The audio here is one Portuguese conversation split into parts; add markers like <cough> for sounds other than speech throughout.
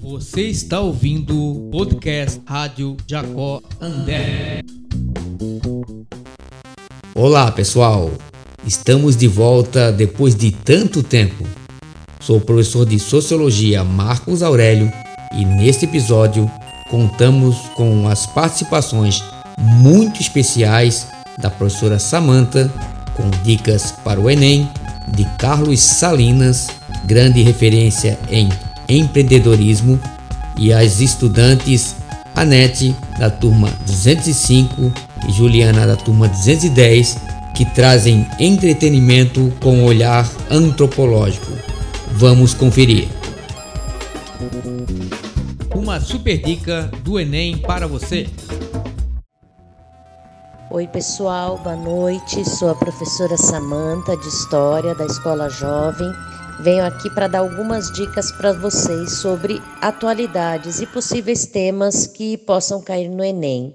Você está ouvindo o podcast Rádio Jacó André. Olá, pessoal. Estamos de volta depois de tanto tempo. Sou o professor de Sociologia Marcos Aurélio e neste episódio contamos com as participações muito especiais da professora Samanta com dicas para o Enem, de Carlos Salinas, grande referência em empreendedorismo, e as estudantes Anete, da turma 205, e Juliana, da turma 210, que trazem entretenimento com olhar antropológico. Vamos conferir. Uma super dica do Enem para você. Oi, pessoal, boa noite. Sou a professora Samanta de História da Escola Jovem. Venho aqui para dar algumas dicas para vocês sobre atualidades e possíveis temas que possam cair no Enem.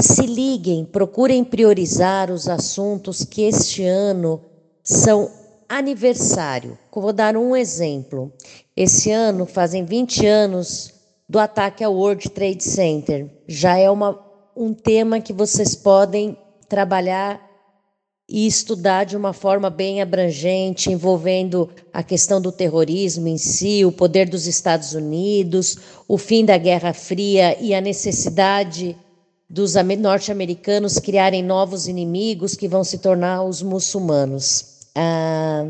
Se liguem, procurem priorizar os assuntos que este ano são aniversário. Vou dar um exemplo. Esse ano fazem 20 anos do ataque ao World Trade Center. Já é uma um tema que vocês podem trabalhar e estudar de uma forma bem abrangente, envolvendo a questão do terrorismo em si, o poder dos Estados Unidos, o fim da Guerra Fria e a necessidade dos norte-americanos criarem novos inimigos que vão se tornar os muçulmanos. Ah,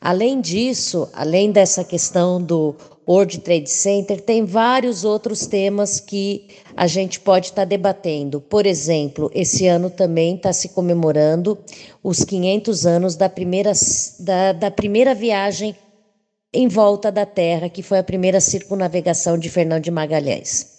além disso, além dessa questão do World Trade Center, tem vários outros temas que a gente pode estar tá debatendo. Por exemplo, esse ano também está se comemorando os 500 anos da primeira, da, da primeira viagem em volta da Terra, que foi a primeira circunnavegação de Fernão de Magalhães.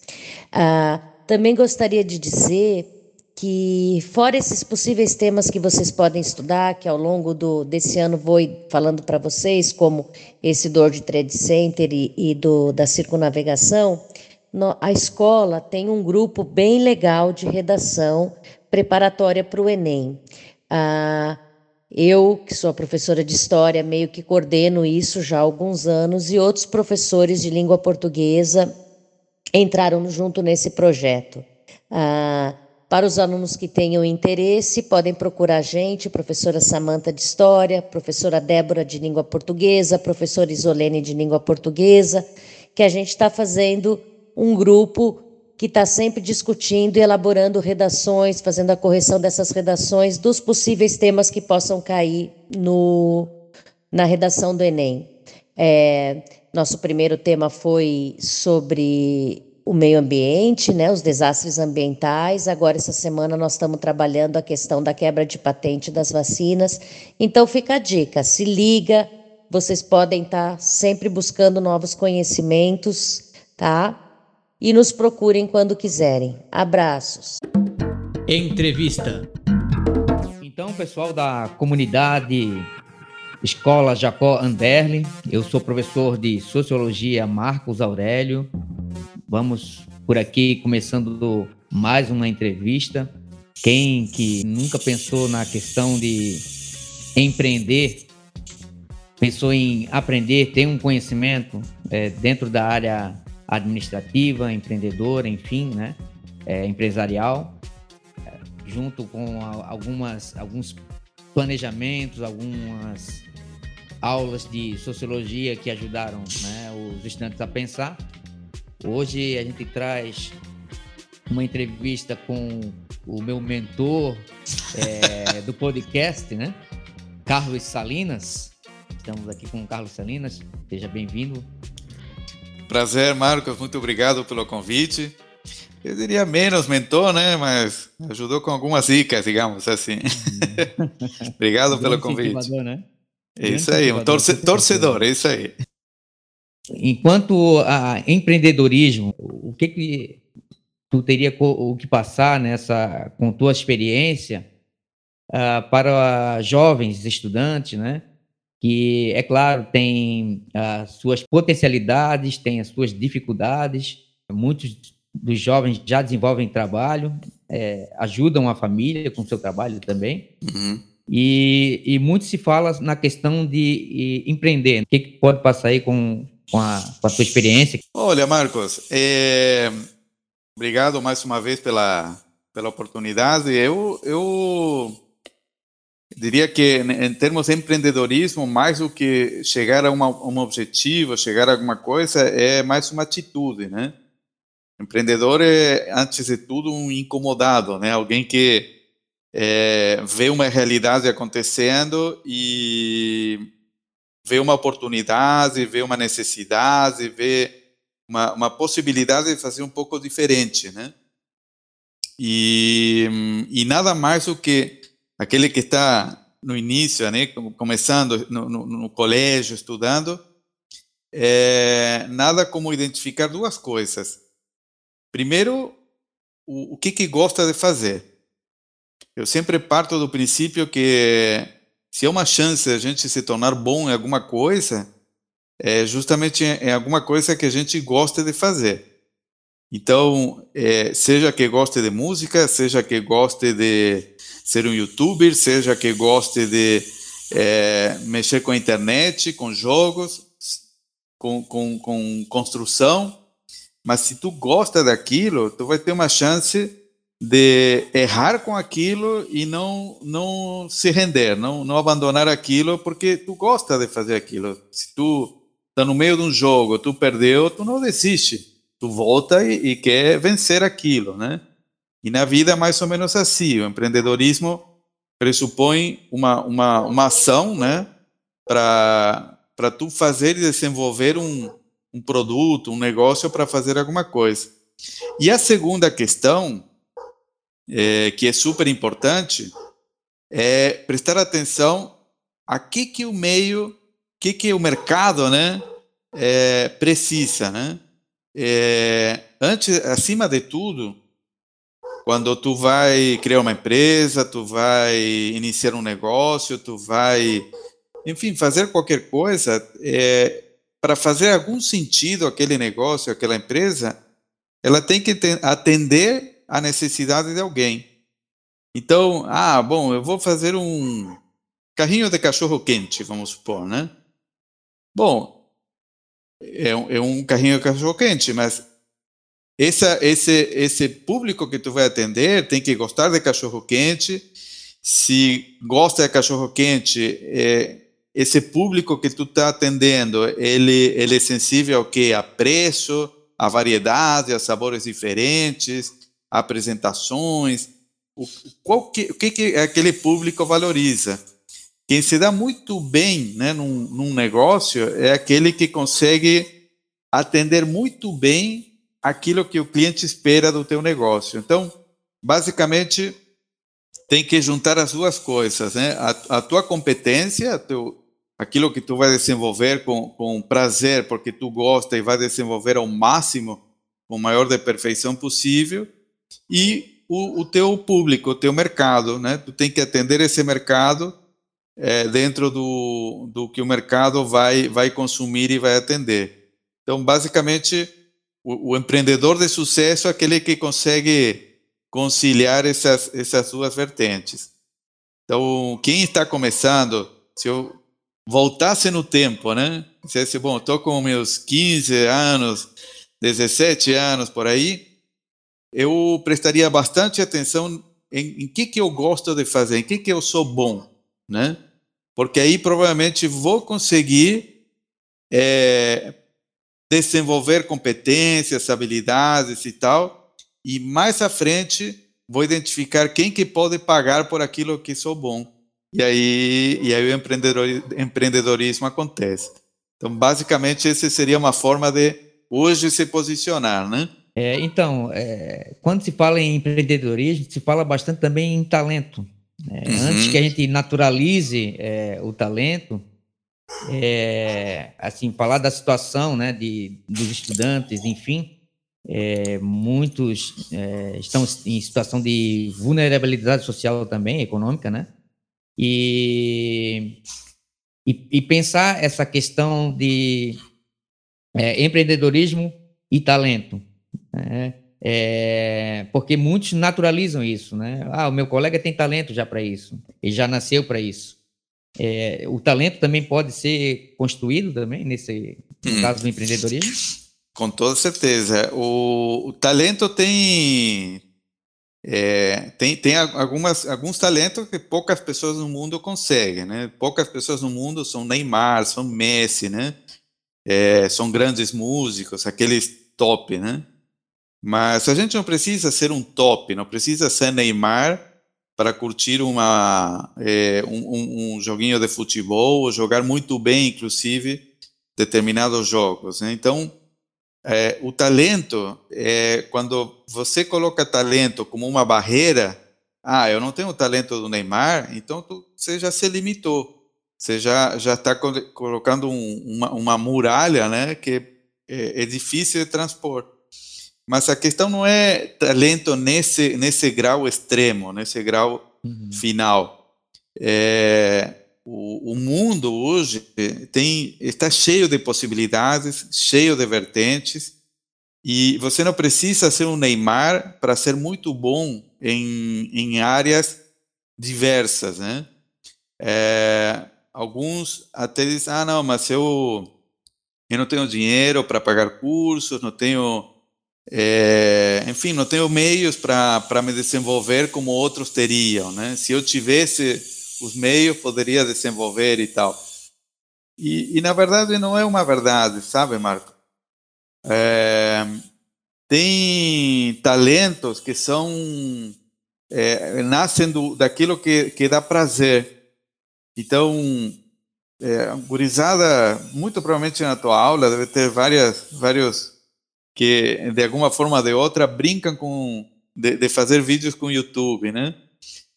Ah, também gostaria de dizer que, fora esses possíveis temas que vocês podem estudar, que ao longo do, desse ano vou falando para vocês, como esse do de Trade Center e, e do, da circunavegação, no, a escola tem um grupo bem legal de redação preparatória para o Enem. Ah, eu, que sou professora de história, meio que coordeno isso já há alguns anos, e outros professores de língua portuguesa entraram junto nesse projeto. Ah, para os alunos que tenham interesse, podem procurar a gente, professora Samanta de História, professora Débora de Língua Portuguesa, professora Isolene de Língua Portuguesa, que a gente está fazendo um grupo que está sempre discutindo e elaborando redações, fazendo a correção dessas redações dos possíveis temas que possam cair no, na redação do Enem. É, nosso primeiro tema foi sobre o meio ambiente, né, os desastres ambientais. Agora, essa semana, nós estamos trabalhando a questão da quebra de patente das vacinas. Então, fica a dica: se liga, vocês podem estar sempre buscando novos conhecimentos, tá? E nos procurem quando quiserem. Abraços. Entrevista. Então, pessoal da comunidade Escola Jacó Anderle, eu sou professor de Sociologia Marcos Aurélio Vamos por aqui começando mais uma entrevista. Quem que nunca pensou na questão de empreender, pensou em aprender, ter um conhecimento é, dentro da área administrativa, empreendedora, enfim, né, é, empresarial, é, junto com algumas alguns planejamentos, algumas aulas de sociologia que ajudaram né, os estudantes a pensar. Hoje a gente traz uma entrevista com o meu mentor é, <laughs> do podcast, né? Carlos Salinas. Estamos aqui com o Carlos Salinas. Seja bem-vindo. Prazer, Marcos. Muito obrigado pelo convite. Eu diria menos mentor, né? Mas ajudou com algumas dicas, digamos assim. Uhum. <laughs> obrigado pelo convite. Né? É isso aí, um torce, torcedor, é isso aí. Enquanto a empreendedorismo, o que que tu teria o que passar nessa com tua experiência uh, para jovens estudantes, né? Que é claro tem as suas potencialidades, tem as suas dificuldades. Muitos dos jovens já desenvolvem trabalho, é, ajudam a família com o seu trabalho também. Uhum. E, e muito se fala na questão de empreender. O que, que pode passar aí com, com, a, com a sua experiência? Olha, Marcos, é... obrigado mais uma vez pela, pela oportunidade. Eu, eu diria que, em termos de empreendedorismo, mais do que chegar a uma, um objetivo, chegar a alguma coisa, é mais uma atitude, né? Empreendedor é, antes de tudo, um incomodado, né? Alguém que é, vê uma realidade acontecendo e vê uma oportunidade, vê uma necessidade, vê uma, uma possibilidade de fazer um pouco diferente, né? E, e nada mais do que aquele que está no início, né, começando no, no, no colégio, estudando, é, nada como identificar duas coisas. Primeiro, o, o que, que gosta de fazer. Eu sempre parto do princípio que se é uma chance a gente se tornar bom em alguma coisa, é justamente em alguma coisa que a gente gosta de fazer. Então, é, seja que goste de música, seja que goste de ser um youtuber, seja que goste de é, mexer com a internet, com jogos, com, com, com construção, mas se tu gosta daquilo, tu vai ter uma chance de errar com aquilo e não não se render, não não abandonar aquilo porque tu gosta de fazer aquilo. Se tu está no meio de um jogo, tu perdeu, tu não desiste, tu volta e, e quer vencer aquilo, né? E na vida é mais ou menos assim. O empreendedorismo pressupõe uma uma, uma ação, né? Para para tu fazer e desenvolver um, um produto, um negócio para fazer alguma coisa. E a segunda questão é, que é super importante, é prestar atenção a que, que o meio, que, que o mercado né, é, precisa. Né? É, antes, acima de tudo, quando tu vai criar uma empresa, tu vai iniciar um negócio, tu vai, enfim, fazer qualquer coisa, é, para fazer algum sentido aquele negócio, aquela empresa, ela tem que atender a necessidade de alguém. Então, ah, bom, eu vou fazer um carrinho de cachorro quente, vamos supor, né? Bom, é é um carrinho de cachorro quente, mas essa, esse, esse público que tu vai atender tem que gostar de cachorro quente. Se gosta de cachorro quente, é, esse público que tu está atendendo, ele, ele é sensível ao que? A preço, a variedade, a sabores diferentes, apresentações, o, qual que, o que, que aquele público valoriza. Quem se dá muito bem né, num, num negócio é aquele que consegue atender muito bem aquilo que o cliente espera do teu negócio. Então, basicamente, tem que juntar as duas coisas, né? A, a tua competência, teu, aquilo que tu vai desenvolver com, com prazer, porque tu gosta e vai desenvolver ao máximo, com o maior de perfeição possível, e o, o teu público, o teu mercado, né? Tu tem que atender esse mercado é, dentro do, do que o mercado vai, vai consumir e vai atender. Então, basicamente, o, o empreendedor de sucesso é aquele que consegue conciliar essas, essas duas vertentes. Então, quem está começando, se eu voltasse no tempo, né? Dissesse, bom, estou com meus 15 anos, 17 anos por aí, eu prestaria bastante atenção em, em que, que eu gosto de fazer, em que, que eu sou bom, né? Porque aí provavelmente vou conseguir é, desenvolver competências, habilidades e tal, e mais à frente vou identificar quem que pode pagar por aquilo que sou bom. E aí, e aí o empreendedorismo acontece. Então, basicamente, essa seria uma forma de hoje se posicionar, né? É, então, é, quando se fala em empreendedorismo, se fala bastante também em talento. Né? Uhum. Antes que a gente naturalize é, o talento, é, assim, falar da situação né, de, dos estudantes, enfim, é, muitos é, estão em situação de vulnerabilidade social também, econômica, né? E, e, e pensar essa questão de empreendedorismo e talento. É, É, porque muitos naturalizam isso, né? Ah, o meu colega tem talento já para isso, ele já nasceu para isso. É, o talento também pode ser construído também nesse hum. caso do empreendedorismo. Com toda certeza. O, o talento tem é, tem, tem algumas, alguns talentos que poucas pessoas no mundo conseguem, né? Poucas pessoas no mundo são Neymar, são Messi, né? É, são grandes músicos, aqueles top, né? Mas a gente não precisa ser um top, não precisa ser Neymar para curtir uma, é, um, um, joguinho de futebol ou jogar muito bem, inclusive, determinados jogos. Né? Então, é, o talento, é, quando você coloca talento como uma barreira, ah, eu não tenho o talento do Neymar, então tu, você já se limitou. Você já está colocando um, uma, uma, muralha, né, que é, é, difícil de transpor. Mas a questão não é talento nesse nesse grau extremo, nesse grau uhum. final. É, o, o, mundo hoje tem, está cheio de possibilidades, cheio de vertentes, e você não precisa ser um Neymar para ser muito bom em, em áreas diversas, né? É, alguns até dizem, ah, não, mas eu, eu não tenho dinheiro para pagar cursos, não tenho, é, enfim, não tenho meios para me desenvolver como outros teriam, né? Se eu tivesse os meios poderia desenvolver e tal. E, e na verdade não é uma verdade, sabe, Marco? É, tem talentos que são é, nascem do, daquilo que, que dá prazer. Então, é, gurizada, muito provavelmente na tua aula deve ter várias, vários que de alguma forma ou de outra brincam com de, de fazer vídeos com YouTube, né?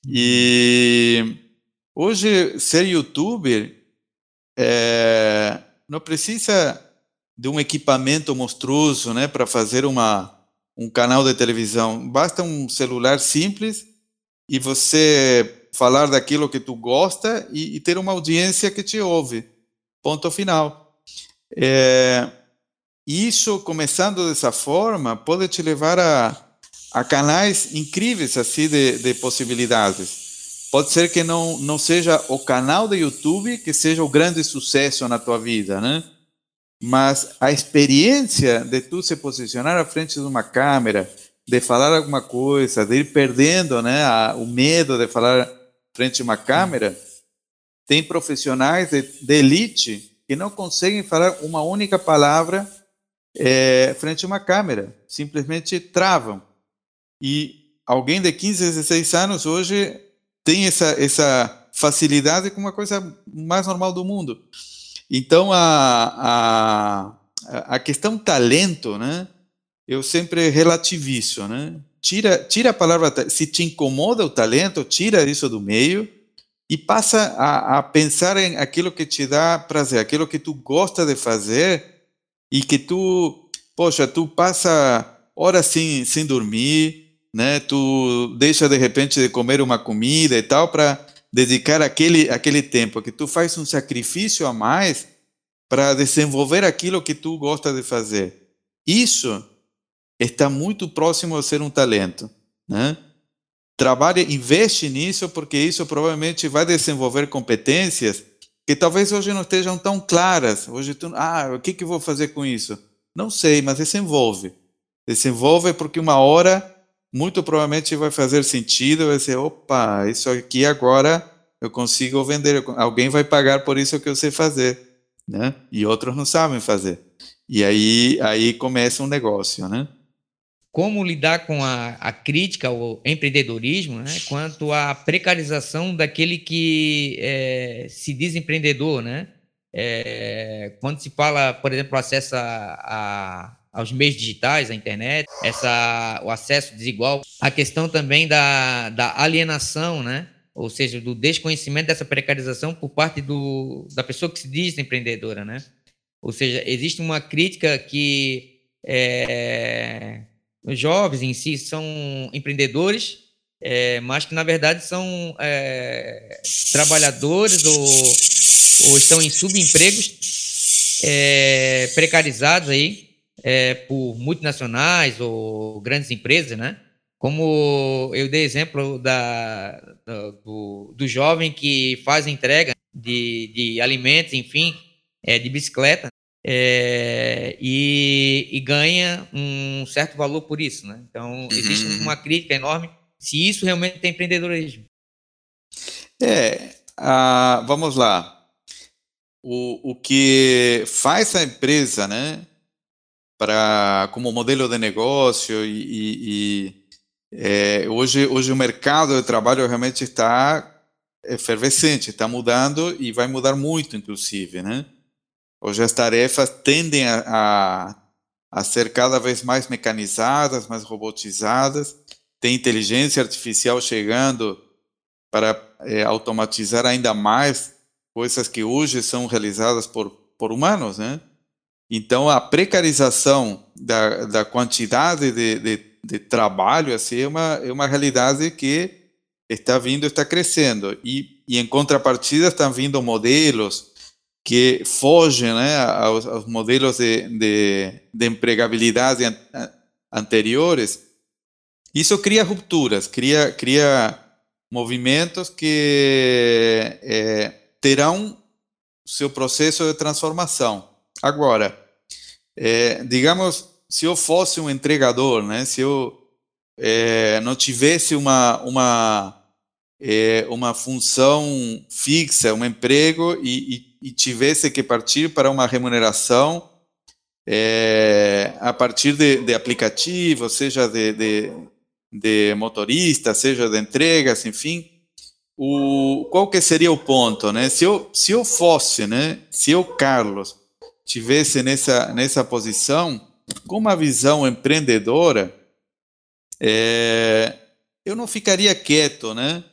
E Hoje, ser youtuber é, não precisa de um equipamento monstruoso né, para fazer uma, um canal de televisão. Basta um celular simples e você falar daquilo que tu gosta e, e ter uma audiência que te ouve. Ponto final. É, isso, começando dessa forma, pode te levar a, a canais incríveis assim de, de possibilidades. Pode ser que não, não seja o canal do YouTube que seja o grande sucesso na tua vida, né? Mas a experiência de tu se posicionar à frente de uma câmera, de falar alguma coisa, de ir perdendo né, a, o medo de falar frente a uma câmera, tem profissionais de, de elite que não conseguem falar uma única palavra é, frente a uma câmera, simplesmente travam. E alguém de 15, 16 anos hoje tem essa, essa facilidade com uma coisa mais normal do mundo. Então, a, a, a questão talento, né? Eu sempre relativizo, né? Tira, tira a palavra, se te incomoda o talento, tira isso do meio e passa a, a pensar em aquilo que te dá prazer, aquilo que tu gosta de fazer e que tu, poxa, tu passa horas sem, sem dormir, né? Tu deixa de repente de comer uma comida e tal para dedicar aquele aquele tempo que tu faz um sacrifício a mais para desenvolver aquilo que tu gosta de fazer. Isso está muito próximo a ser um talento, né? Trabalhe, investe nisso porque isso provavelmente vai desenvolver competências que talvez hoje não estejam tão claras. Hoje tu, ah, o que que vou fazer com isso? Não sei, mas desenvolve. Desenvolve porque uma hora muito provavelmente vai fazer sentido, vai ser, opa, isso aqui agora eu consigo vender, alguém vai pagar por isso que eu sei fazer, né? E outros não sabem fazer. E aí, aí começa um negócio, né? Como lidar com a, a crítica ao empreendedorismo, né? Quanto à precarização daquele que é, se diz empreendedor, né? É, quando se fala, por exemplo, acesso a, a aos meios digitais, à internet, essa, o acesso desigual, a questão também da, da alienação, né? ou seja, do desconhecimento dessa precarização por parte do, da pessoa que se diz empreendedora. Né? Ou seja, existe uma crítica que é, os jovens em si são empreendedores, é, mas que na verdade são é, trabalhadores ou, ou estão em subempregos é, precarizados aí é, por multinacionais ou grandes empresas, né? Como eu dei exemplo da, do, do jovem que faz entrega de, de alimentos, enfim, é, de bicicleta, é, e, e, ganha um certo valor por isso. Né? Então, existe uhum. uma crítica enorme se isso realmente é empreendedorismo. É, ah, vamos lá. O, o que faz a empresa, né, para como modelo de negócio e, e, e é, hoje hoje o mercado de trabalho realmente está efervescente, está mudando e vai mudar muito, inclusive, né? Hoje as tarefas tendem a, a, a ser cada vez mais mecanizadas, mais robotizadas. Tem inteligência artificial chegando para é, automatizar ainda mais coisas que hoje são realizadas por, por humanos, né? Então, a precarização da, da quantidade de, de, de trabalho assim, é, uma, é uma realidade que está vindo, está crescendo. E, e em contrapartida estão vindo modelos que fogem né, aos, aos modelos de, de, de empregabilidade an, anteriores. Isso cria rupturas, cria, cria movimentos que é, terão seu processo de transformação. Agora, é, digamos, se eu fosse um entregador, né, se eu é, não tivesse uma, uma uma função fixa, um emprego e, e, e, tivesse que partir para uma remuneração é, a partir de, de aplicativo, seja de, de, de, motorista, seja de entregas, enfim, o, qual que seria o ponto, né? Se eu, se eu fosse, né? Se eu, Carlos, tivesse nessa, nessa posição, com uma visão empreendedora, é, eu não ficaria quieto, né?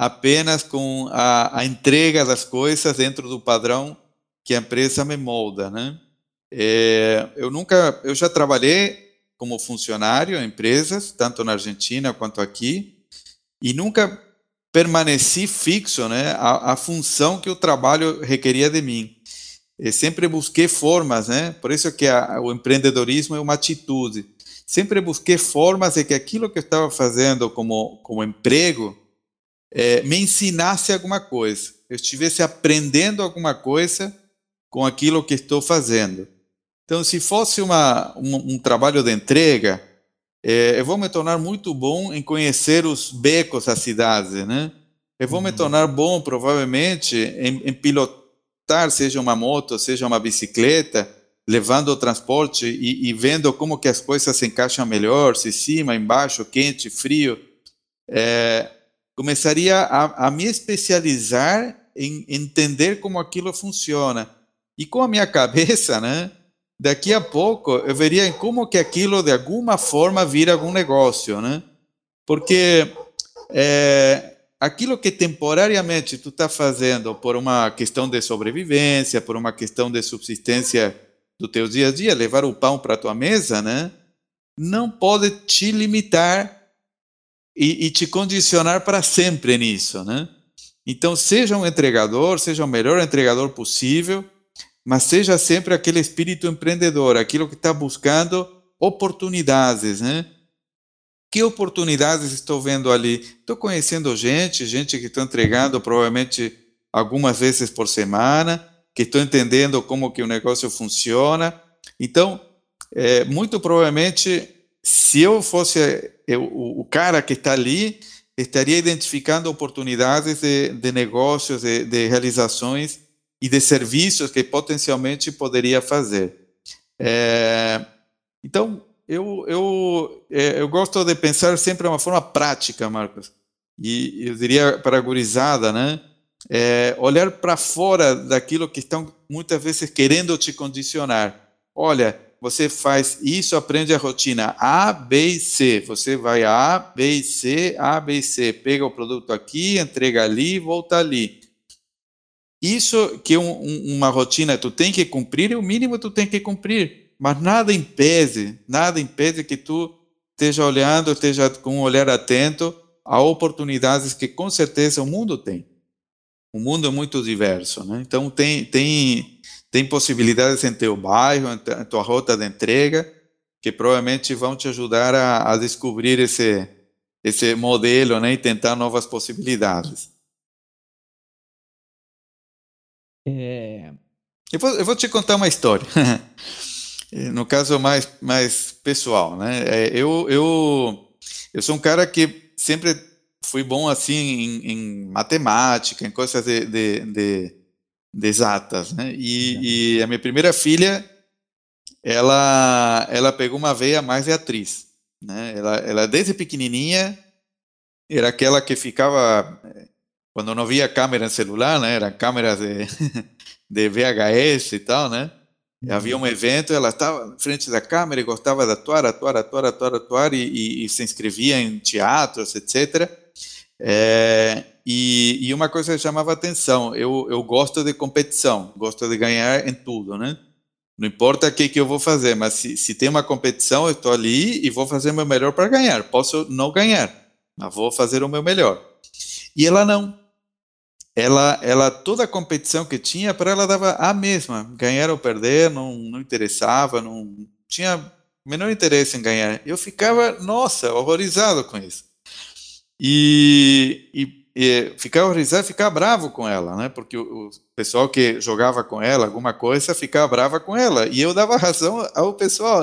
Apenas com a, a, entrega das coisas dentro do padrão que a empresa me molda, né? É, eu nunca, eu já trabalhei como funcionário em empresas, tanto na Argentina quanto aqui, e nunca permaneci fixo, né, a, a função que o trabalho requeria de mim. Eu sempre busquei formas, né? Por isso que a, o empreendedorismo é uma atitude. Sempre busquei formas de que aquilo que eu estava fazendo como como emprego é, me ensinasse alguma coisa, eu estivesse aprendendo alguma coisa com aquilo que estou fazendo. Então, se fosse uma, um, um trabalho de entrega, é, eu vou me tornar muito bom em conhecer os becos da cidade, né? Eu vou me uhum. tornar bom, provavelmente, em, em pilotar, seja uma moto, seja uma bicicleta, levando o transporte e, e, vendo como que as coisas se encaixam melhor, se cima, embaixo, quente, frio. É, começaria a, a me especializar em entender como aquilo funciona. E com a minha cabeça, né? Daqui a pouco eu veria como que aquilo de alguma forma vira algum negócio, né? Porque é, aquilo que temporariamente tu está fazendo por uma questão de sobrevivência, por uma questão de subsistência do teu dia a dia, levar o pão para tua mesa, né? Não pode te limitar e, e te condicionar para sempre nisso, né? Então, seja um entregador, seja o melhor entregador possível, mas seja sempre aquele espírito empreendedor, aquilo que está buscando oportunidades, né? Que oportunidades estou vendo ali? Estou conhecendo gente, gente que está entregando provavelmente algumas vezes por semana, que estou entendendo como que o negócio funciona. Então, é, muito provavelmente, se eu fosse eu, o, o, cara que está ali estaria identificando oportunidades de, de negócios, de, de, realizações e de serviços que potencialmente poderia fazer. É, então, eu, eu, é, eu gosto de pensar sempre de uma forma prática, Marcos. E eu diria para a gurizada, né? É, olhar para fora daquilo que estão muitas vezes querendo te condicionar. Olha, você faz isso, aprende a rotina A, B e C. Você vai A, B e C, A, B e C. Pega o produto aqui, entrega ali, volta ali. Isso que um, um, uma rotina tu tem que cumprir, é o mínimo tu tem que cumprir. Mas nada impede, nada impede que tu esteja olhando, esteja com um olhar atento a oportunidades que com certeza o mundo tem. O mundo é muito diverso, né? Então tem tem tem possibilidades em teu bairro, em tua rota de entrega, que provavelmente vão te ajudar a, a descobrir esse, esse modelo né, e tentar novas possibilidades. É... Eu, vou, eu vou te contar uma história. <laughs> no caso mais, mais pessoal, né? É, eu, eu, eu sou um cara que sempre fui bom assim em, em matemática, em coisas de, de, de, de exatas, né? E, e, a minha primeira filha, ela, ela pegou uma veia mais de atriz, né? Ela, ela desde pequenininha era aquela que ficava quando não via câmera em celular, né? Eram câmeras de, <laughs> de VHS e tal, né? E havia um evento, ela estava em frente da câmera e gostava de atuar, atuar, atuar, atuar, atuar, e, e, e se inscrevia em teatros, etc. É, e, e, uma coisa que chamava atenção, eu, eu gosto de competição, gosto de ganhar em tudo, né? Não importa o que, que eu vou fazer, mas se, se tem uma competição, eu estou ali e vou fazer o meu melhor para ganhar. Posso não ganhar, mas vou fazer o meu melhor. E ela não ela, ela toda a competição que tinha para ela dava a mesma, ganhar ou perder não, não interessava, não tinha menor interesse em ganhar. Eu ficava, nossa, horrorizado com isso. E, e, e ficava horrorizado, ficava bravo com ela, né? Porque o, o, pessoal que jogava com ela alguma coisa ficava brava com ela e eu dava razão ao pessoal.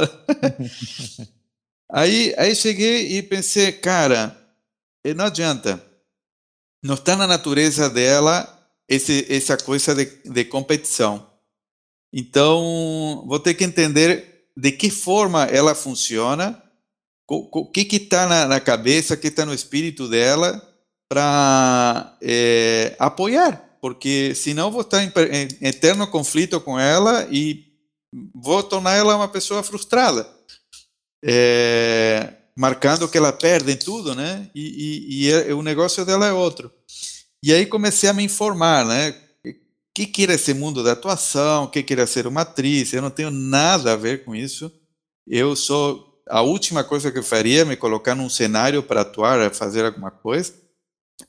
<laughs> aí, aí cheguei e pensei, cara, não adianta não está na natureza dela esse, essa coisa de, de competição. Então, vou ter que entender de que forma ela funciona, o que está na, na, cabeça, o que está no espírito dela, para é, apoiar, porque senão vou estar em, em eterno conflito com ela e vou tornar ela uma pessoa frustrada. É, marcando que ela perde tudo, né? E, e, e é, o negócio dela é outro. E aí comecei a me informar, né? O que, que era esse mundo da atuação, o que, que era ser uma atriz, eu não tenho nada a ver com isso. Eu sou. A última coisa que eu faria é me colocar num cenário para atuar, fazer alguma coisa.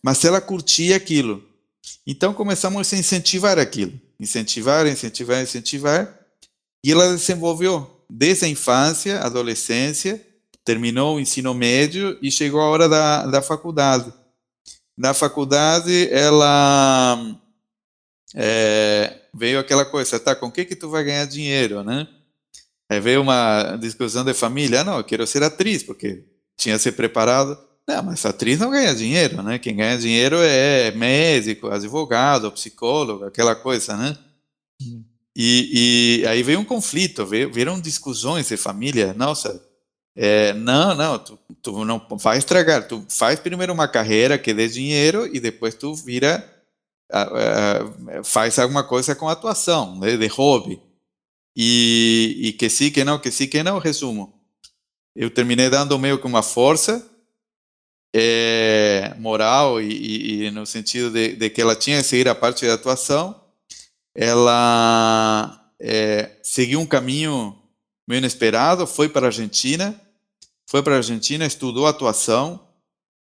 Mas ela curtia aquilo. Então começamos a incentivar aquilo. Incentivar, incentivar, incentivar. E ela desenvolveu desde a infância, adolescência, terminou o ensino médio e chegou a hora da, da faculdade. Na faculdade, ela é, veio aquela coisa, tá, com que que tu vai ganhar dinheiro, né? Aí veio uma discussão de família, ah, não, eu quero ser atriz, porque tinha se preparado. Não, mas atriz não ganha dinheiro, né? Quem ganha dinheiro é médico, advogado, psicólogo, aquela coisa, né? Hum. E, e, aí veio um conflito, veio, viram discussões de família. Nossa, é, não, não, tu, tu, não vai estragar. Tu faz primeiro uma carreira que dê dinheiro e depois tu vira, uh, uh, faz alguma coisa com atuação, né, de hobby. E, e que sim, que não, que sim, que não, resumo. Eu terminei dando meio que uma força é, moral e, e, no sentido de, de, que ela tinha que seguir a parte da atuação. Ela é, seguiu um caminho meio inesperado, foi para a Argentina foi para a Argentina, estudou atuação,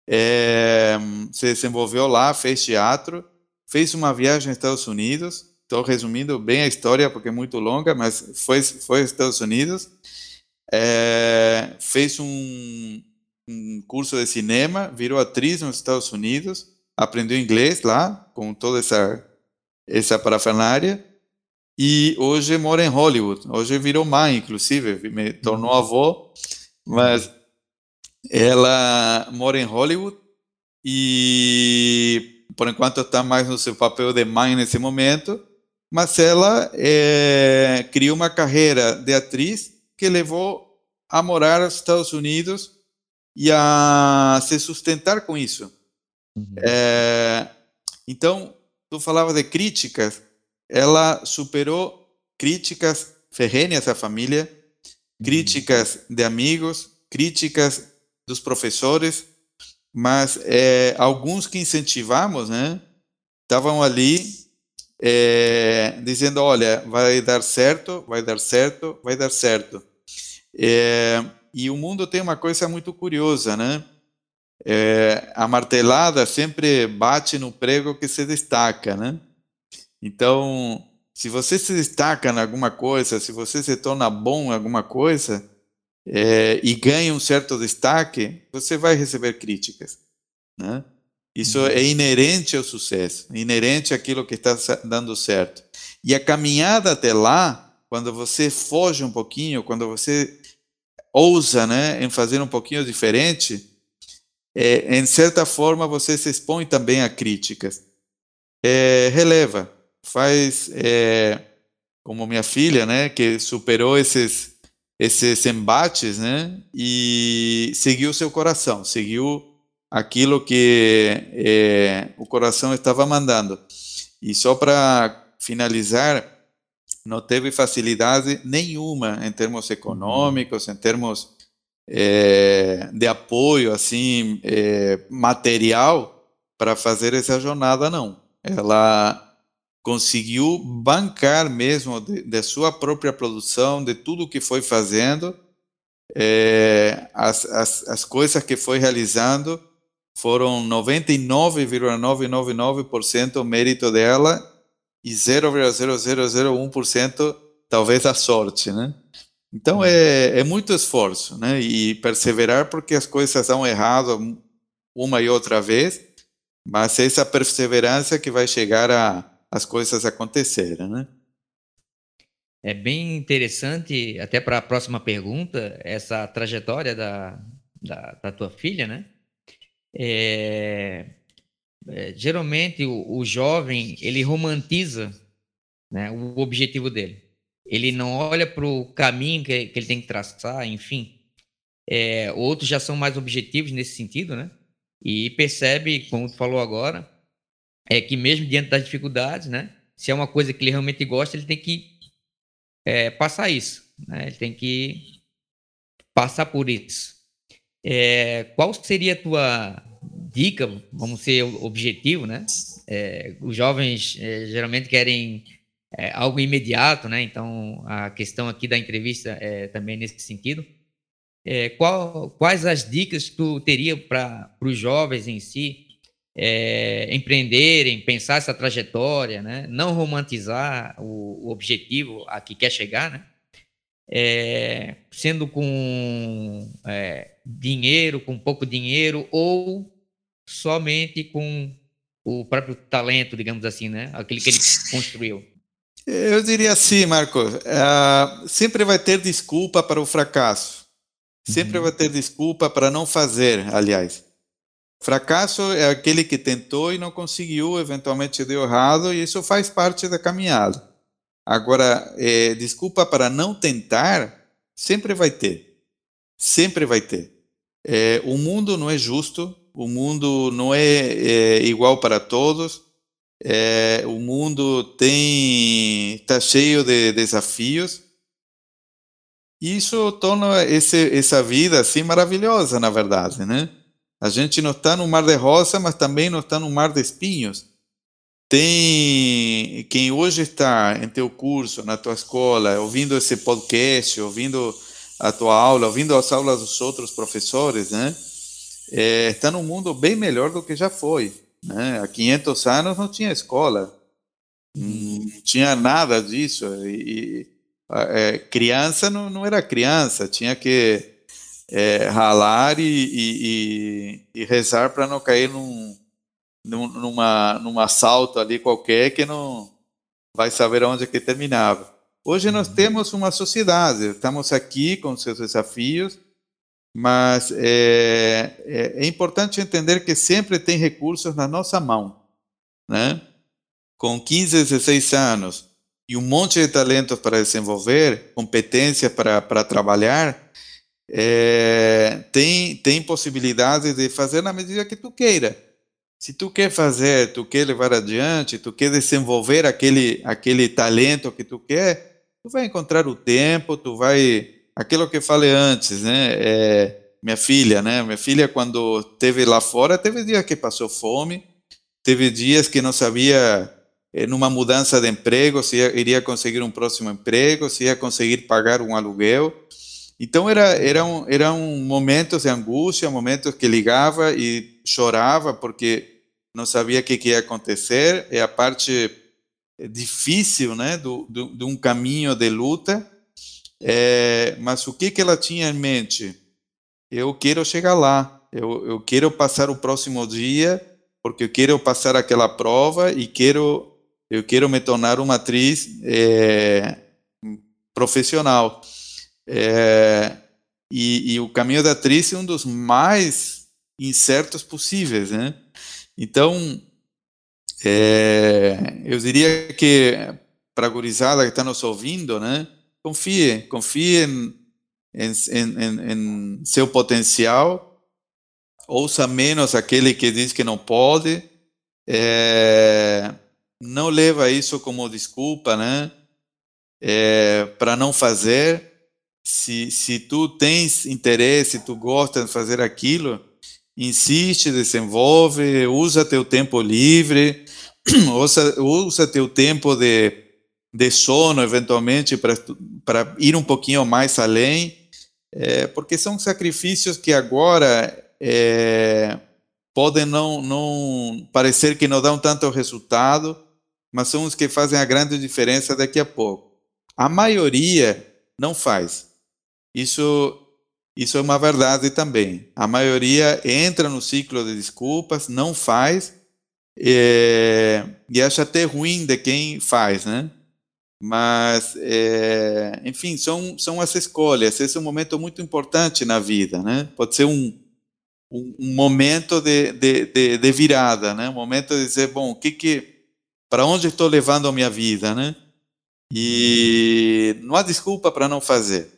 é, se desenvolveu lá, fez teatro, fez uma viagem aos Estados Unidos. Estou resumindo bem a história porque é muito longa, mas foi foi aos Estados Unidos. É, fez um, um curso de cinema, virou atriz nos Estados Unidos, aprendeu inglês lá com toda essa essa parafernália e hoje mora em Hollywood. Hoje virou mãe, inclusive, me tornou avó mas ela mora em Hollywood e, por enquanto, está mais no seu papel de mãe nesse momento. Mas ela é, criou uma carreira de atriz que levou a morar nos Estados Unidos e a se sustentar com isso. Uhum. É, então, tu falava de críticas, ela superou críticas ferrenhas à família, críticas de amigos, críticas dos professores, mas é, alguns que incentivamos, né, estavam ali é, dizendo, olha, vai dar certo, vai dar certo, vai dar certo. É, e o mundo tem uma coisa muito curiosa, né? É, a martelada sempre bate no prego que se destaca, né? Então, se você se destaca em alguma coisa, se você se torna bom em alguma coisa, é, e ganha um certo destaque, você vai receber críticas. Né? Isso uhum. é inerente ao sucesso, inerente àquilo que está dando certo. E a caminhada até lá, quando você foge um pouquinho, quando você ousa né, em fazer um pouquinho diferente, é, em certa forma você se expõe também a críticas. É, releva, faz é, como minha filha, né, que superou esses esses embates, né, e seguiu seu coração, seguiu aquilo que é, o coração estava mandando. E só para finalizar, não teve facilidade nenhuma em termos econômicos, em termos é, de apoio assim é, material para fazer essa jornada não. Ela conseguiu bancar mesmo de, de sua própria produção, de tudo que foi fazendo, é, as, as, as coisas que foi realizando foram 99,999% mérito dela e 0,0001% talvez a sorte, né? Então é, é muito esforço, né? E perseverar porque as coisas dão errado uma e outra vez, mas é essa perseverança que vai chegar a as coisas acontecerem, né? É bem interessante, até para a próxima pergunta, essa trajetória da, da, da tua filha, né? É, é, geralmente o, o, jovem ele romantiza né, o objetivo dele. Ele não olha para o caminho que, que, ele tem que traçar, enfim. É, outros já são mais objetivos nesse sentido, né? E percebe, como tu falou agora, é que mesmo diante das dificuldades, né? Se é uma coisa que ele realmente gosta, ele tem que é, passar isso, né? Ele tem que passar por isso. É, qual seria a tua dica, vamos ser objetivo, né? É, os jovens é, geralmente querem é, algo imediato, né? Então a questão aqui da entrevista é também nesse sentido. É, qual, quais as dicas que tu teria para os jovens em si é, empreenderem, pensar essa trajetória, né? Não romantizar o, o objetivo a que quer chegar, né? É, sendo com é, dinheiro, com pouco dinheiro ou somente com o próprio talento, digamos assim, né? Aquele que ele construiu. Eu diria assim, Marco, uh, sempre vai ter desculpa para o fracasso. Sempre uhum. vai ter desculpa para não fazer, aliás. Fracasso é aquele que tentou e não conseguiu, eventualmente deu errado, e isso faz parte da caminhada. Agora, é, desculpa para não tentar, sempre vai ter. Sempre vai ter. É, o mundo não é justo, o mundo não é, é igual para todos, é, o mundo tem está cheio de desafios. Isso torna esse, essa vida assim maravilhosa, na verdade, né? A gente não está no mar de rosa, mas também não está no mar de espinhos. Tem quem hoje está em teu curso, na tua escola, ouvindo esse podcast, ouvindo a tua aula, ouvindo as aulas dos outros professores, né? É, está num mundo bem melhor do que já foi. Né? Há 500 anos não tinha escola, não tinha nada disso. E, é, criança não, não era criança, tinha que é, ralar e, e, e rezar para não cair num, num, numa, num assalto ali qualquer que não vai saber onde é que terminava. Hoje nós uhum. temos uma sociedade, estamos aqui com seus desafios, mas é, é, é, importante entender que sempre tem recursos na nossa mão, né? Com 15, 16 anos e um monte de talentos para desenvolver, competência para, para trabalhar, é, tem, tem possibilidade de fazer na medida que tu queira. Se tu quer fazer, tu quer levar adiante, tu quer desenvolver aquele, aquele talento que tu quer, tu vai encontrar o tempo, tu vai aquilo que falei antes, né? É, minha filha, né? Minha filha quando teve lá fora, teve dias que passou fome, teve dias que não sabia é, numa mudança de emprego se ia, iria conseguir um próximo emprego, se ia conseguir pagar um aluguel. Então era eram eram momentos de angústia, momentos que ligava e chorava porque não sabia o que, que ia acontecer. É a parte difícil, né, do, de um caminho de luta É, mas o que, que ela tinha em mente? Eu quero chegar lá, eu, eu quero passar o próximo dia, porque eu quero passar aquela prova e quero, eu quero me tornar uma atriz é, profissional. É, e, e, o caminho da atriz é um dos mais incertos possíveis, né? Então, é, eu diria que para a gurizada que está nos ouvindo, né? Confie, confie em, em, em, em, seu potencial, ouça menos aquele que diz que não pode, é, não leva isso como desculpa, né? É, para não fazer. Se, se tu tens interesse, tu gosta de fazer aquilo, insiste, desenvolve, usa teu tempo livre, <clears throat> usa, usa teu tempo de de sono, eventualmente, para ir um pouquinho mais além, é, porque são sacrifícios que agora é, podem não, não parecer que não dão tanto resultado, mas são os que fazem a grande diferença daqui a pouco. A maioria não faz. Isso, isso é uma verdade também. A maioria entra no ciclo de desculpas, não faz, é, e acha até ruim de quem faz, né? Mas, é, enfim, são, são as escolhas. Esse é um momento muito importante na vida, né? Pode ser um, um, um momento de, de, de, de, virada, né? Um momento de dizer, bom, que que, para onde estou levando a minha vida, né? E não há desculpa para não fazer,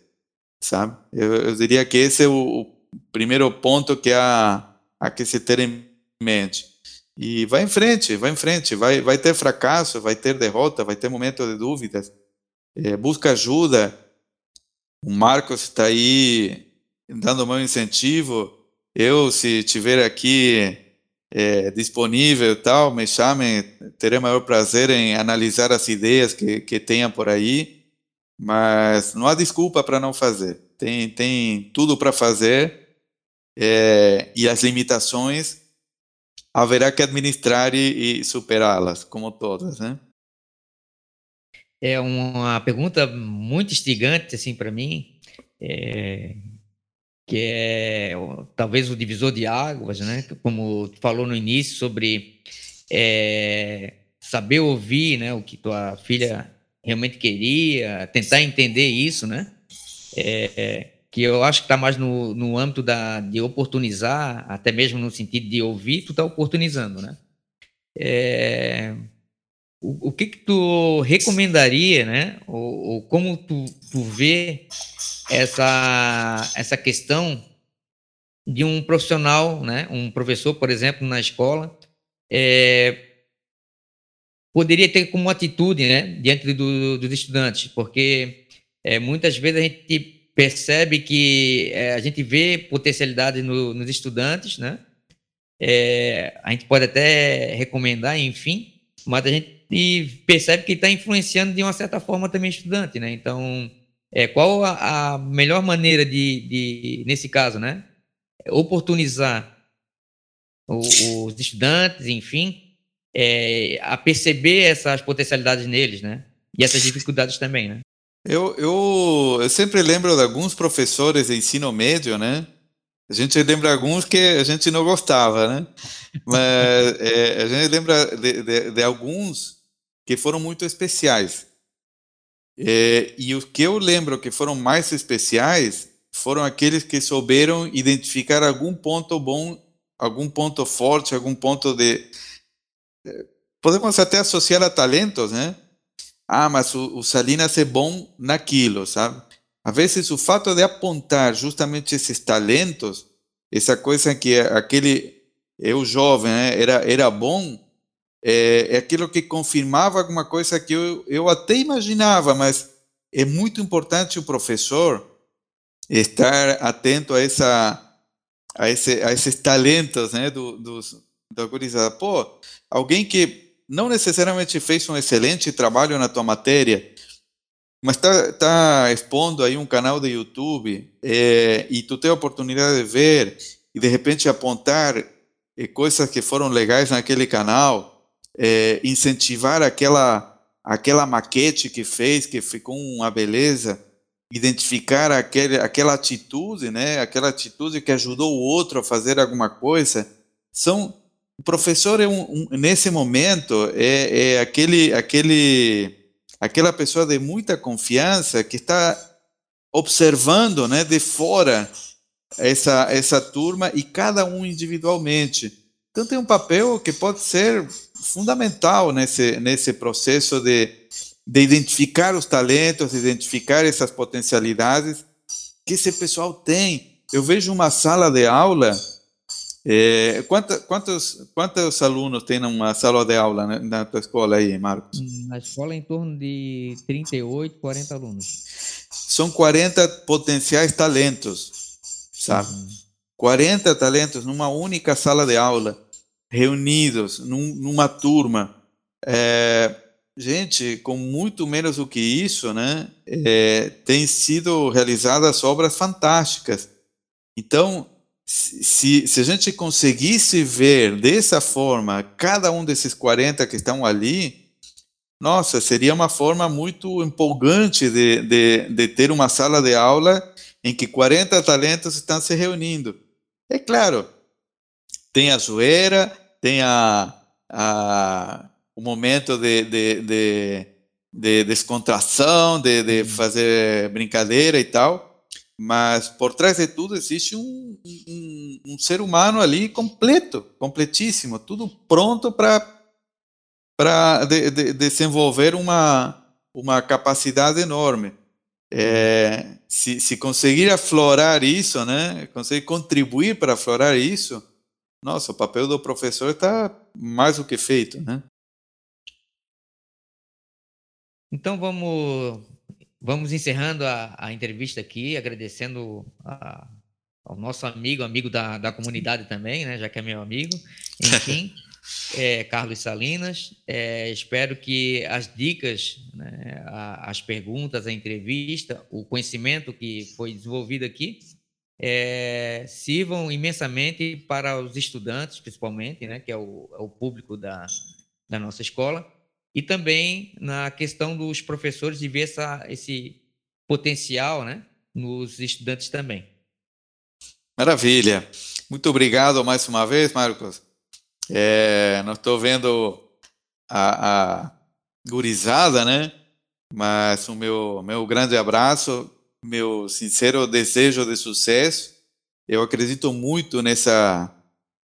sabe? Eu, eu, diria que esse é o, o primeiro ponto que há, há que se ter em mente. E vai em frente, vai em frente, vai, vai ter fracasso, vai ter derrota, vai ter momento de dúvidas. É, busca ajuda. O Marcos está aí dando o meu incentivo. Eu, se tiver aqui é, disponível e tal, me chamem, terei maior prazer em analisar as ideias que, que tenha por aí. Mas não há desculpa para não fazer. Tem, tem tudo para fazer. É, e as limitações haverá que administrar e, e superá-las, como todas, né? É uma pergunta muito instigante, assim, para mim, é, que é talvez o divisor de águas, né? Como tu falou no início sobre é, saber ouvir, né? O que tua filha realmente queria, tentar entender isso, né? É, que eu acho que está mais no, no âmbito da, de oportunizar, até mesmo no sentido de ouvir, tu está oportunizando, né? É, o, o que que tu recomendaria, né? Ou, ou como tu, tu vê essa, essa questão de um profissional, né? Um professor, por exemplo, na escola, é, poderia ter como atitude, né? Diante do, dos estudantes, porque é, muitas vezes a gente percebe que é, a gente vê potencialidade no, nos estudantes, né? É, a gente pode até recomendar, enfim, mas a gente percebe que está influenciando de uma certa forma também o estudante, né? Então, é, qual a, a melhor maneira de, de, nesse caso, né? Oportunizar os estudantes, enfim, é, a perceber essas potencialidades neles, né? E essas dificuldades também, né? Eu, eu, eu sempre lembro de alguns professores de ensino médio, né? A gente lembra alguns que a gente não gostava, né? Mas é, <laughs> a gente lembra de, de, de, alguns que foram muito especiais. É, e os que eu lembro que foram mais especiais foram aqueles que souberam identificar algum ponto bom, algum ponto forte, algum ponto de. É, podemos até associar a talentos, né? Ah, mas o, o Salinas é bom naquilo, sabe? Às vezes o fato de apontar justamente esses talentos, essa coisa que aquele eu jovem né, era era bom, é, é, aquilo que confirmava alguma coisa que eu, eu até imaginava, mas é muito importante o professor estar atento a essa a, esse, a esses talentos, né, do, dos da gurizada. Pô, alguém que não necessariamente fez um excelente trabalho na tua matéria, mas está tá expondo aí um canal de YouTube é, e tu tem a oportunidade de ver e de repente apontar é, coisas que foram legais naquele canal, é, incentivar aquela aquela maquete que fez, que ficou uma beleza, identificar aquele, aquela atitude, né? Aquela atitude que ajudou o outro a fazer alguma coisa. São o professor é um, um nesse momento é, é aquele aquele aquela pessoa de muita confiança que está observando, né, de fora essa essa turma e cada um individualmente. Então tem um papel que pode ser fundamental nesse nesse processo de de identificar os talentos, identificar essas potencialidades que esse pessoal tem. Eu vejo uma sala de aula é, quanta, quantos, quantos alunos tem numa sala de aula na, na tua escola aí, Marcos? Na escola, em torno de 38, 40 alunos. São 40 potenciais talentos, sabe? Uhum. 40 talentos numa única sala de aula, reunidos num, numa turma. É, gente, com muito menos do que isso, né? É, tem sido realizadas obras fantásticas. Então, se, se a gente conseguisse ver dessa forma cada um desses 40 que estão ali, nossa, seria uma forma muito empolgante de, de, de ter uma sala de aula em que 40 talentos estão se reunindo. É claro, tem a zoeira, tem a, a, o momento de, de, de, de descontração, de, de uhum. fazer brincadeira e tal, mas por trás de tudo existe um, um, um ser humano ali completo, completíssimo, tudo pronto para para de, de, desenvolver uma, uma capacidade enorme. É, se, se conseguir aflorar isso, né, conseguir contribuir para aflorar isso, nossa, o papel do professor está mais do que feito, né? Então vamos Vamos encerrando a, a entrevista aqui, agradecendo a, ao nosso amigo, amigo da, da comunidade também, né, já que é meu amigo. Enfim, <laughs> é, Carlos Salinas. É, espero que as dicas, né, a, as perguntas, a entrevista, o conhecimento que foi desenvolvido aqui é, sirvam imensamente para os estudantes, principalmente, né, que é o, é o público da, da nossa escola e também na questão dos professores de ver essa, esse potencial né, nos estudantes também. Maravilha. Muito obrigado mais uma vez, Marcos. É, não estou vendo a, a gurizada, né? Mas o meu, meu grande abraço, meu sincero desejo de sucesso. Eu acredito muito nessa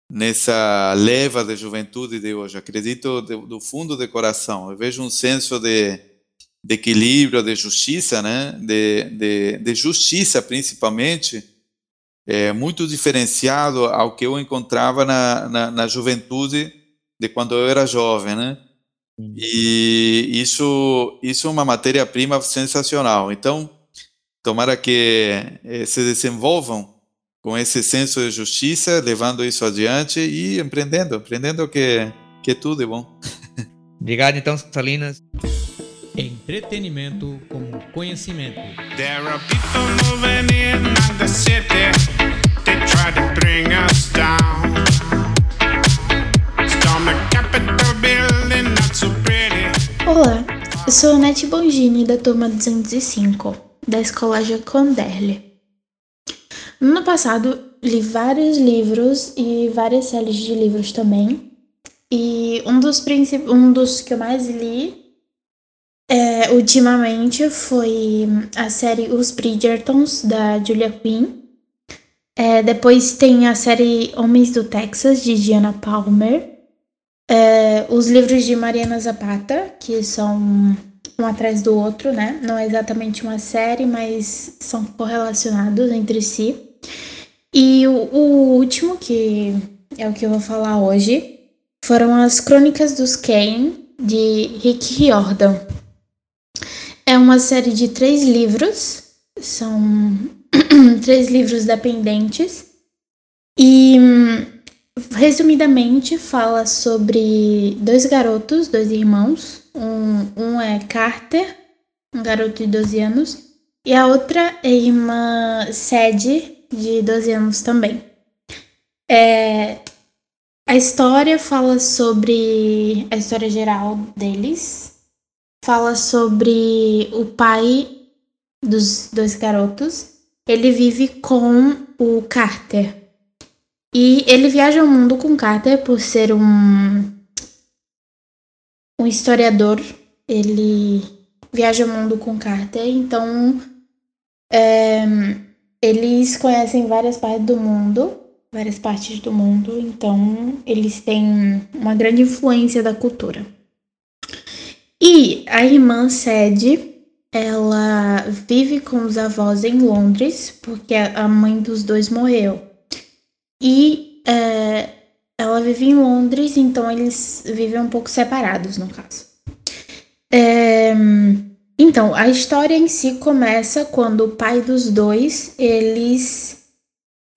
nessa leva de juventude de hoje. Acredito de, do fundo do coração. Eu vejo um senso de, de equilíbrio, de justiça, né? De, de, de justiça principalmente, é muito diferenciado ao que eu encontrava na, na, na juventude de quando eu era jovem, né? E isso, isso é uma matéria-prima sensacional. Então, tomara que eh, se desenvolvam com esse senso de justiça, levando isso adiante e empreendendo, empreendendo que, que tudo é bom. <laughs> Obrigado então, Salinas. Entretenimento como conhecimento. There are people moving in the city. They try to bring us down. Storm the Capitol building, not so pretty. Olá, eu sou a Nete Bongini da turma 205, da escola Jaconderle. No ano passado, li vários livros e várias séries de livros também. E um dos, princip... um dos que eu mais li é, ultimamente foi a série Os Bridgertons, da Julia Quinn. É, depois tem a série Homens do Texas, de Diana Palmer. É, os livros de Mariana Zapata, que são um atrás do outro, né? Não é exatamente uma série, mas são correlacionados entre si. E o, o último, que é o que eu vou falar hoje, foram as Crônicas dos Kane, de Rick Riordan. É uma série de três livros, são <clears throat> três livros dependentes, e resumidamente fala sobre dois garotos, dois irmãos. Um, um é Carter, um garoto de 12 anos, e a outra é a irmã Sadie, de 12 anos também. É, a história fala sobre a história geral deles, fala sobre o pai dos dois garotos, ele vive com o Carter. E ele viaja o mundo com Carter por ser um, um historiador. Ele viaja o mundo com Carter, então é, eles conhecem várias partes do mundo, várias partes do mundo, então eles têm uma grande influência da cultura. E a irmã Sede, ela vive com os avós em Londres, porque a mãe dos dois morreu. E é, ela vive em Londres, então eles vivem um pouco separados, no caso. É, então, a história em si começa quando o pai dos dois, eles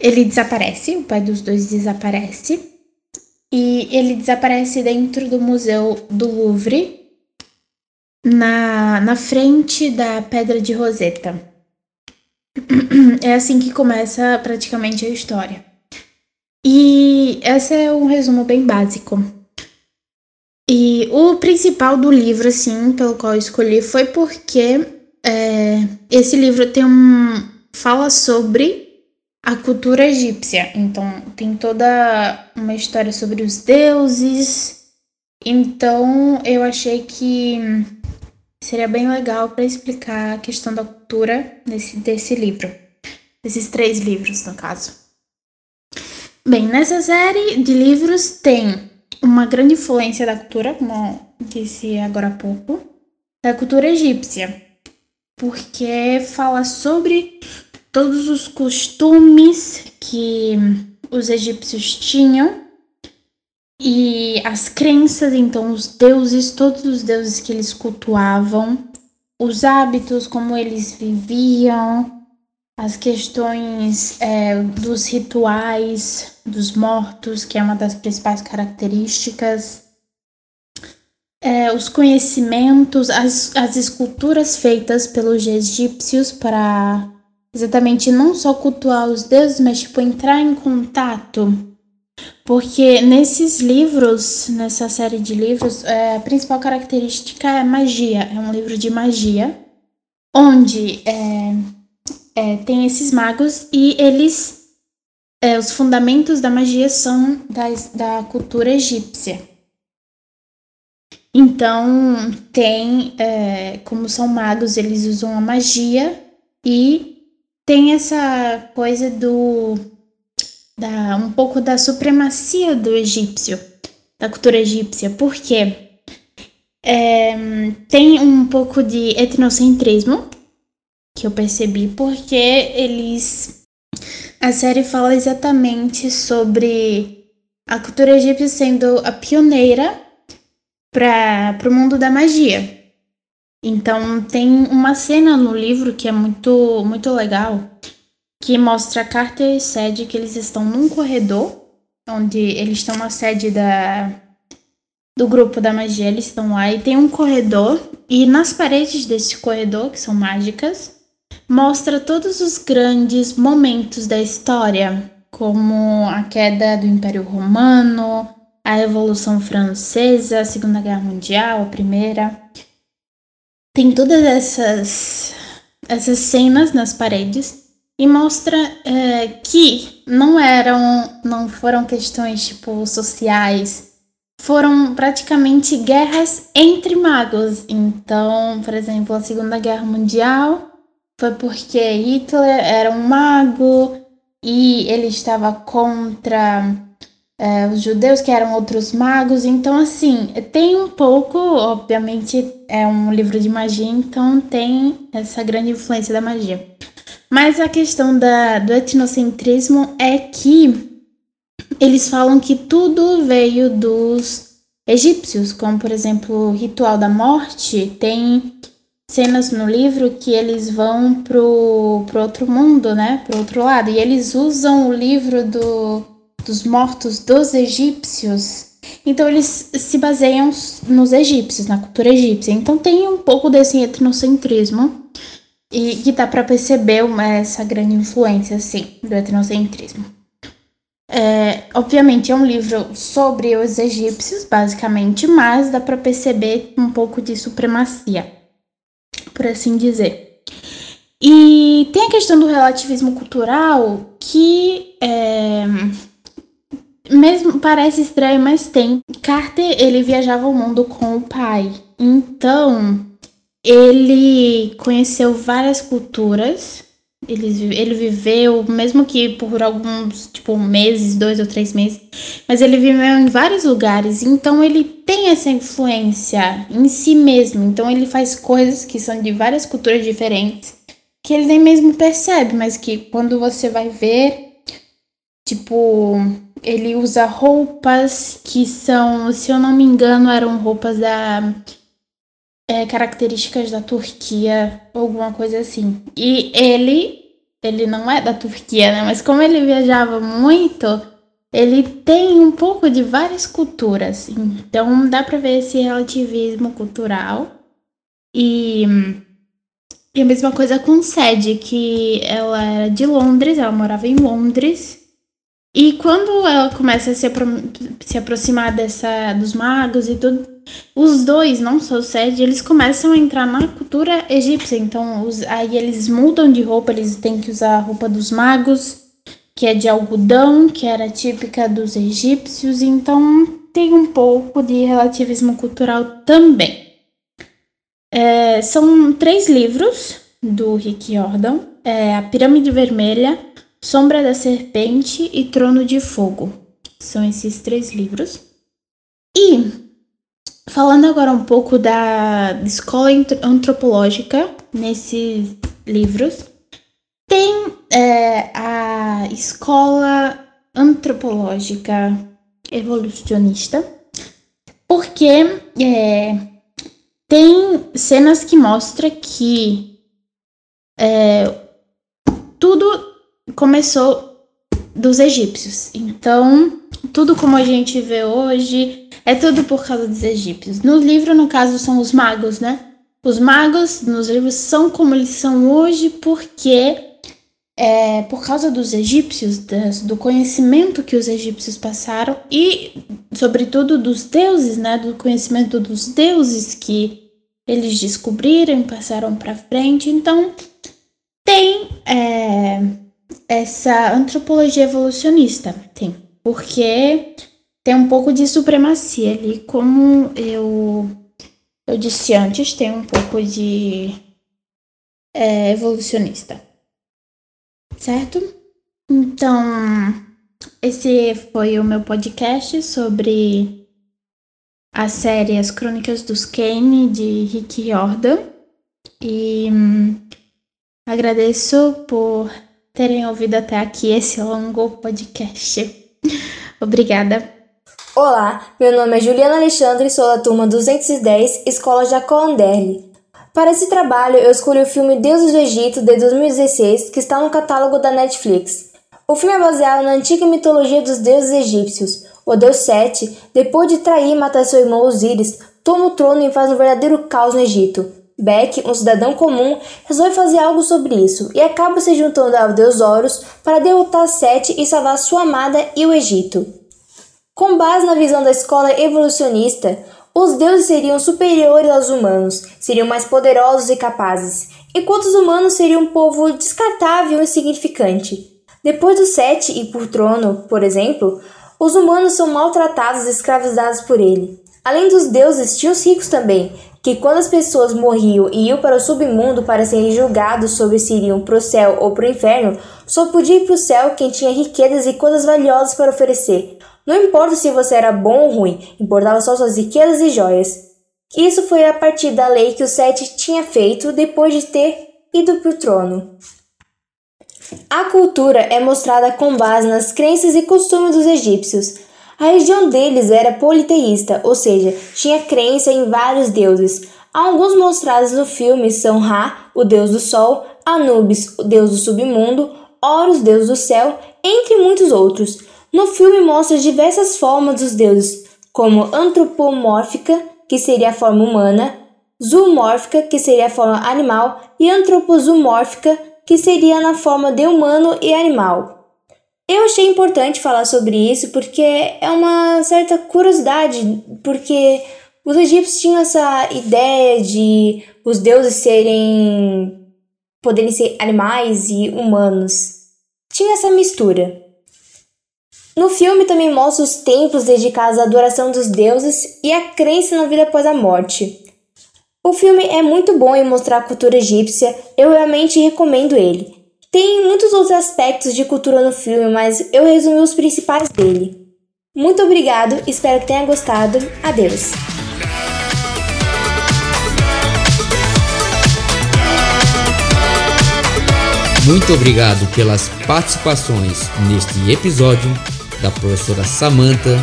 ele desaparece, o pai dos dois desaparece. E ele desaparece dentro do museu do Louvre, na, na frente da Pedra de Roseta. <clears throat> É assim que começa praticamente a história. E esse é um resumo bem básico. E o principal do livro, assim, pelo qual eu escolhi, foi porque é, esse livro tem um. fala sobre a cultura egípcia. Então, tem toda uma história sobre os deuses. Então, eu achei que seria bem legal para explicar a questão da cultura desse, desse livro. Desses três livros, no caso. Bem, nessa série de livros tem uma grande influência da cultura, como disse agora há pouco, da cultura egípcia, porque fala sobre todos os costumes que os egípcios tinham e as crenças, então os deuses, todos os deuses que eles cultuavam, os hábitos, como eles viviam, as questões é, dos rituais dos mortos, que é uma das principais características, é, os conhecimentos, as, as esculturas feitas pelos egípcios para exatamente não só cultuar os deuses, mas tipo entrar em contato. Porque nesses livros, nessa série de livros, é, a principal característica é magia. É um livro de magia, onde é, é, tem esses magos e eles. É, os fundamentos da magia são das, da cultura egípcia. Então, tem. É, como são magos, eles usam a magia e tem essa coisa do. Da, um pouco da supremacia do egípcio, da cultura egípcia, porque é, tem um pouco de etnocentrismo, que eu percebi, porque eles. A série fala exatamente sobre a cultura egípcia sendo a pioneira para o mundo da magia. Então tem uma cena no livro que é muito muito legal, que mostra Carter e Sede que eles estão num corredor, onde eles estão na sede da do grupo da magia, eles estão lá e tem um corredor e nas paredes desse corredor, que são mágicas, mostra todos os grandes momentos da história, como a queda do Império Romano, a Revolução Francesa, a Segunda Guerra Mundial, a Primeira. Tem todas essas, essas cenas nas paredes e mostra é, que não eram, não foram questões tipo sociais, foram praticamente guerras entre magos. Então, por exemplo, a Segunda Guerra Mundial foi porque Hitler era um mago e ele estava contra é, os judeus, que eram outros magos. Então, assim, tem um pouco, obviamente, é um livro de magia, então tem essa grande influência da magia. Mas a questão da, do etnocentrismo é que eles falam que tudo veio dos egípcios, como por exemplo o ritual da morte tem cenas no livro que eles vão pro, pro outro mundo, né? Pro outro lado. E eles usam o livro do, dos mortos dos egípcios. Então eles se baseiam nos egípcios, na cultura egípcia. Então tem um pouco desse etnocentrismo e que dá para perceber uma, essa grande influência, assim, do etnocentrismo. É, obviamente é um livro sobre os egípcios, basicamente, mas dá para perceber um pouco de supremacia por assim dizer. E tem a questão do relativismo cultural que é, mesmo parece estranho, mas tem. Carter, ele viajava o mundo com o pai. Então, ele conheceu várias culturas. Ele, ele viveu, mesmo que por alguns, tipo, meses, dois ou três meses, mas ele viveu em vários lugares, então ele tem essa influência em si mesmo. Então ele faz coisas que são de várias culturas diferentes, que ele nem mesmo percebe, mas que quando você vai ver, tipo, ele usa roupas que são, se eu não me engano, eram roupas da é, características da Turquia, alguma coisa assim. E ele, ele não é da Turquia, né? Mas como ele viajava muito, ele tem um pouco de várias culturas. Então dá para ver esse relativismo cultural. E, e a mesma coisa com Sede, que ela era de Londres, ela morava em Londres. E quando ela começa a se, apro se aproximar dessa dos magos e tudo, os dois, não só o Sed, eles começam a entrar na cultura egípcia. Então, os, aí eles mudam de roupa, eles têm que usar a roupa dos magos, que é de algodão, que era típica dos egípcios. Então, tem um pouco de relativismo cultural também. É, são três livros do Rick Jordan: é, A Pirâmide Vermelha. Sombra da Serpente e Trono de Fogo. São esses três livros. E, falando agora um pouco da escola antropológica nesses livros, tem é, a escola antropológica evolucionista, porque é, tem cenas que mostram que é, tudo começou dos egípcios. Então, tudo como a gente vê hoje é tudo por causa dos egípcios. No livro, no caso, são os magos, né? Os magos nos livros são como eles são hoje porque é, por causa dos egípcios, do conhecimento que os egípcios passaram e, sobretudo, dos deuses, né? Do conhecimento dos deuses que eles descobriram passaram para frente. Então, tem é, essa antropologia evolucionista. Tem. Porque tem um pouco de supremacia ali, como eu, eu disse antes, tem um pouco de é, evolucionista. Certo? Então, esse foi o meu podcast sobre a série As Crônicas dos Kane, de Rick Jordan. E hum, agradeço por terem ouvido até aqui esse longo podcast. <laughs> Obrigada. Olá, meu nome é Juliana Alexandre, sou da turma 210, Escola Jacó Anderle. Para esse trabalho, eu escolhi o filme Deuses do Egito, de 2016, que está no catálogo da Netflix. O filme é baseado na antiga mitologia dos deuses egípcios. O deus Sete, depois de trair e matar seu irmão Osíris, toma o trono e faz um verdadeiro caos no Egito. Beck, um cidadão comum, resolve fazer algo sobre isso e acaba se juntando ao deus Horus para derrotar Sete e salvar sua amada e o Egito. Com base na visão da escola evolucionista, os deuses seriam superiores aos humanos, seriam mais poderosos e capazes, enquanto os humanos seriam um povo descartável e insignificante. Depois do Sete e por trono, por exemplo, os humanos são maltratados e escravizados por ele. Além dos deuses, tinha os ricos também, que quando as pessoas morriam e iam para o submundo para serem julgados sobre se iriam para o céu ou para o inferno, só podia ir para o céu quem tinha riquezas e coisas valiosas para oferecer. Não importa se você era bom ou ruim, importava só suas riquezas e joias. Isso foi a partir da lei que o Sete tinha feito depois de ter ido para o trono. A cultura é mostrada com base nas crenças e costumes dos egípcios. A religião deles era politeísta, ou seja, tinha crença em vários deuses. Alguns mostrados no filme são Ra, o deus do sol, Anubis, o deus do submundo, Horus, deus do céu, entre muitos outros. No filme mostra diversas formas dos deuses, como antropomórfica, que seria a forma humana, zoomórfica, que seria a forma animal, e antroposomórfica, que seria na forma de humano e animal. Eu achei importante falar sobre isso porque é uma certa curiosidade, porque os egípcios tinham essa ideia de os deuses serem poderem ser animais e humanos. Tinha essa mistura. No filme também mostra os templos dedicados à adoração dos deuses e a crença na vida após a morte. O filme é muito bom em mostrar a cultura egípcia, eu realmente recomendo ele. Tem muitos outros aspectos de cultura no filme, mas eu resumi os principais dele. Muito obrigado, espero que tenha gostado. Adeus! Muito obrigado pelas participações neste episódio da professora Samantha,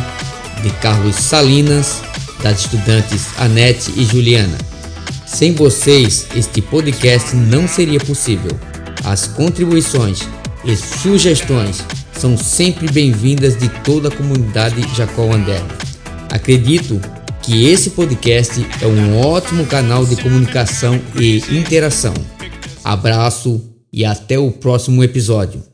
de Carlos Salinas, das estudantes Anete e Juliana. Sem vocês, este podcast não seria possível. As contribuições e sugestões são sempre bem-vindas de toda a comunidade Jacó Anderno. Acredito que esse podcast é um ótimo canal de comunicação e interação. Abraço e até o próximo episódio.